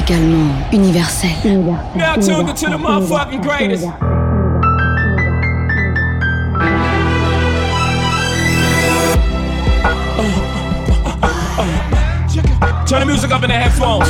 Musicalement universel. Now tuned into the motherfucking greatest. Turn the music up in the headphones.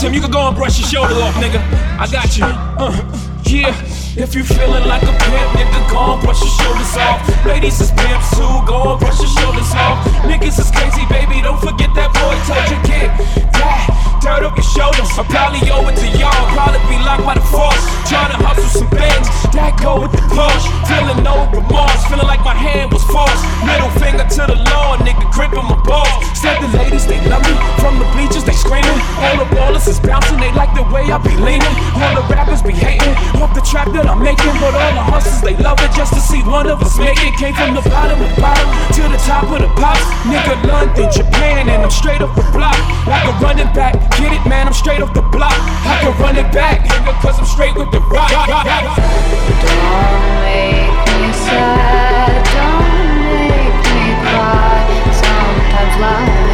Tim, you can go and brush your shoulder off, nigga. I got you. Uh, yeah. If you feeling like a pimp, nigga, go and brush your shoulders off. Ladies is pimps too, go and brush your shoulders off. Niggas is crazy, baby, don't forget that boy told you kid. That dirt up your shoulders. I probably owe it to y'all, probably be locked by the force. Trying to hustle some things, that go with the push. Feeling no remorse, feeling like my hand was forced. Middle finger to the law, nigga, gripping my balls. Said the ladies, they love me. From the bleachers, they screaming. All the ballers is bouncing, they like the way I be leaning. All the rappers be hating, off the trap that I'm making. But all the hustlers, they love it just to see one of us make it. Came from the bottom of bottom to the top of the pops. Nigga, London, Japan, and I'm straight up the block. Like a running back, get it, man, I'm straight off the block. I can run it back, nigga, cause I'm straight with the rock. Don't make me sad, don't make me cry. Sometimes love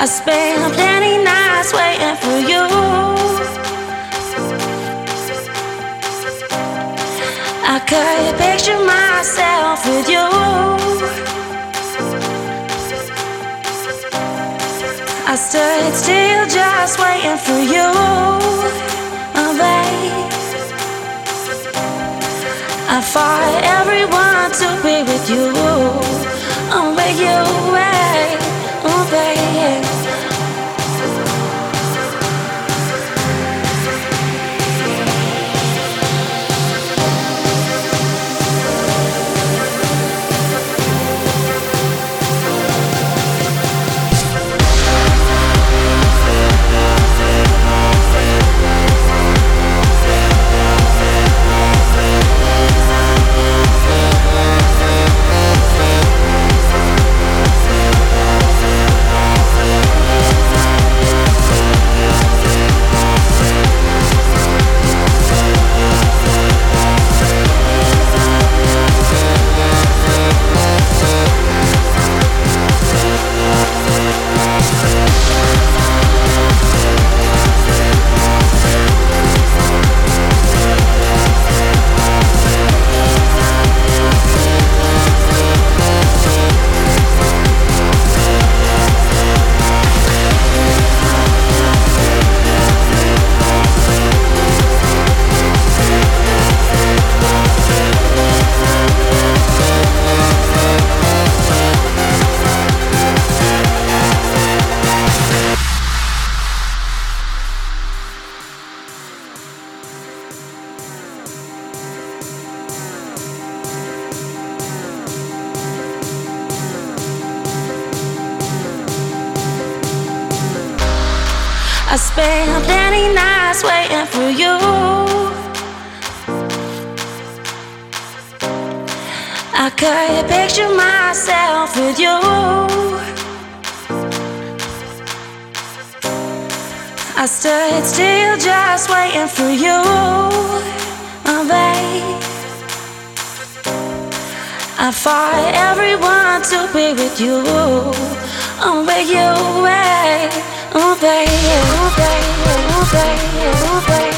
I spent plenty nights waiting for you. I could picture myself with you. Stood still just waiting for you, oh babe. I fought everyone to be with you, oh with you, babe, picture myself with you. I stood still just waiting for you, oh babe. I fought everyone to be with you, oh with you, oh, babe. Oh baby, oh baby, oh baby, oh baby,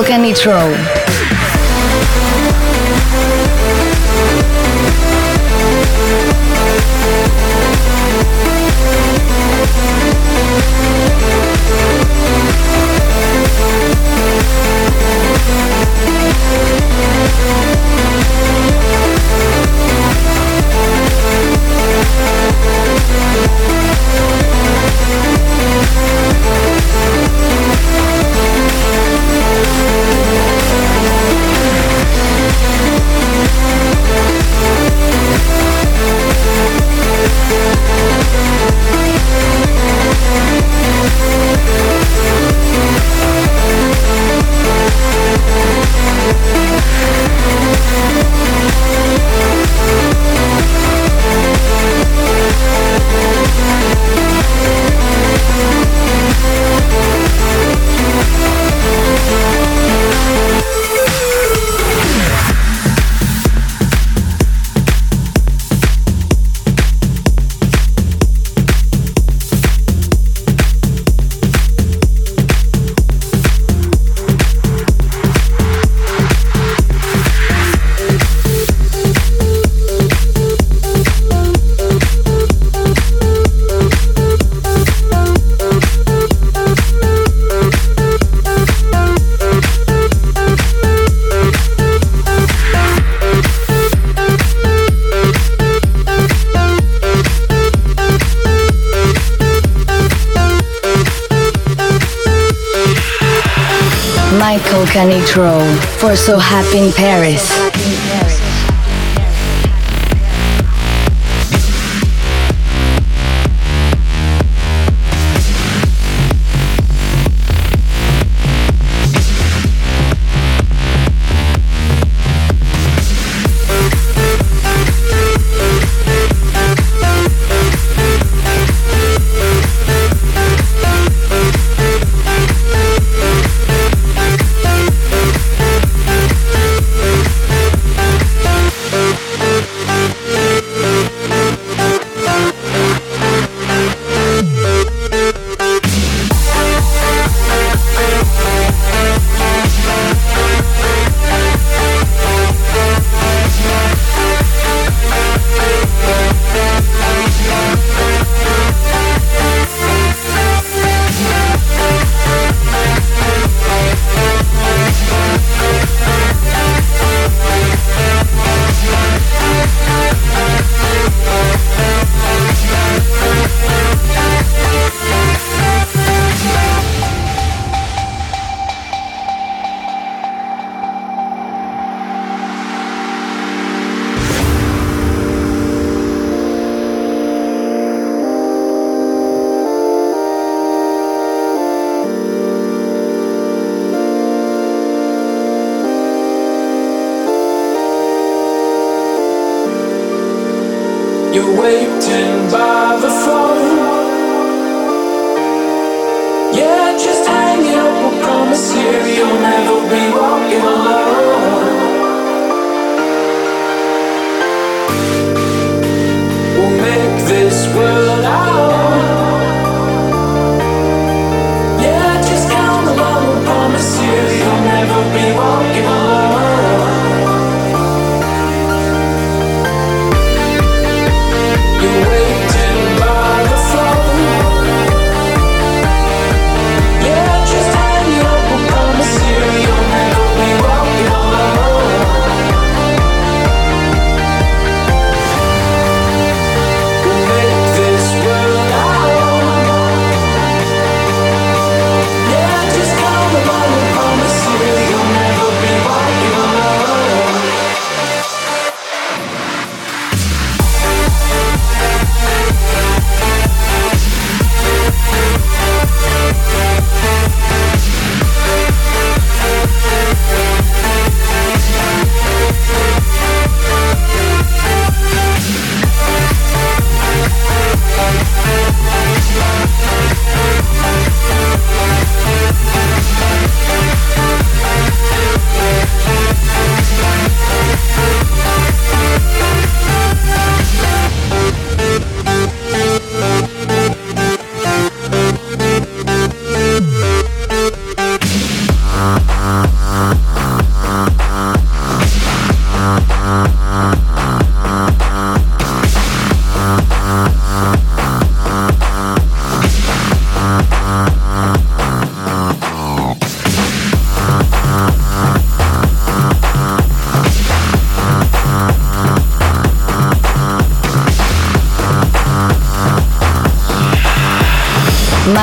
Michael Michael Canitrot for So Happy in Paris. You're waiting by the phone. Yeah, just hang it up. I promise you, you'll never be walking alone. We'll make this work.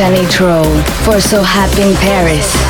Michael Canitrot for So Happy in Paris.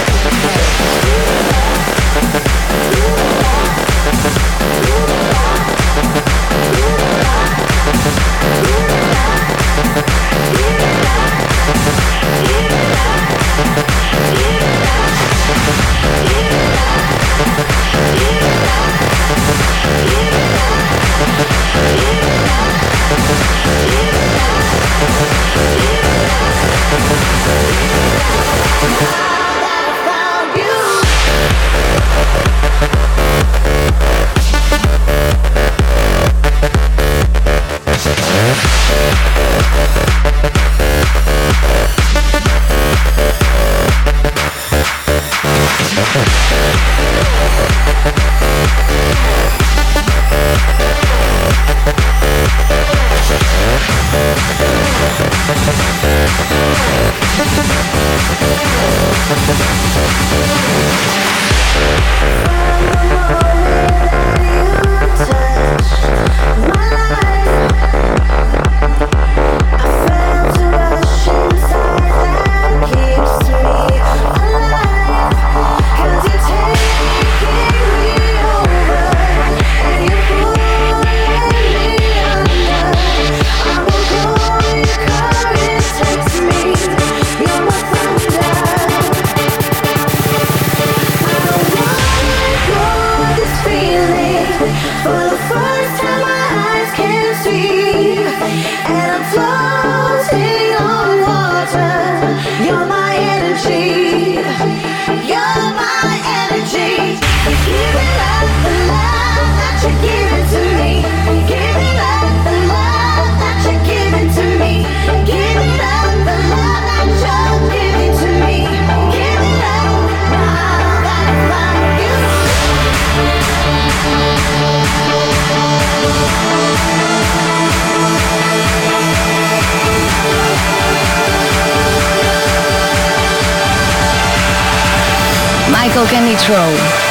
Michael Canitrot.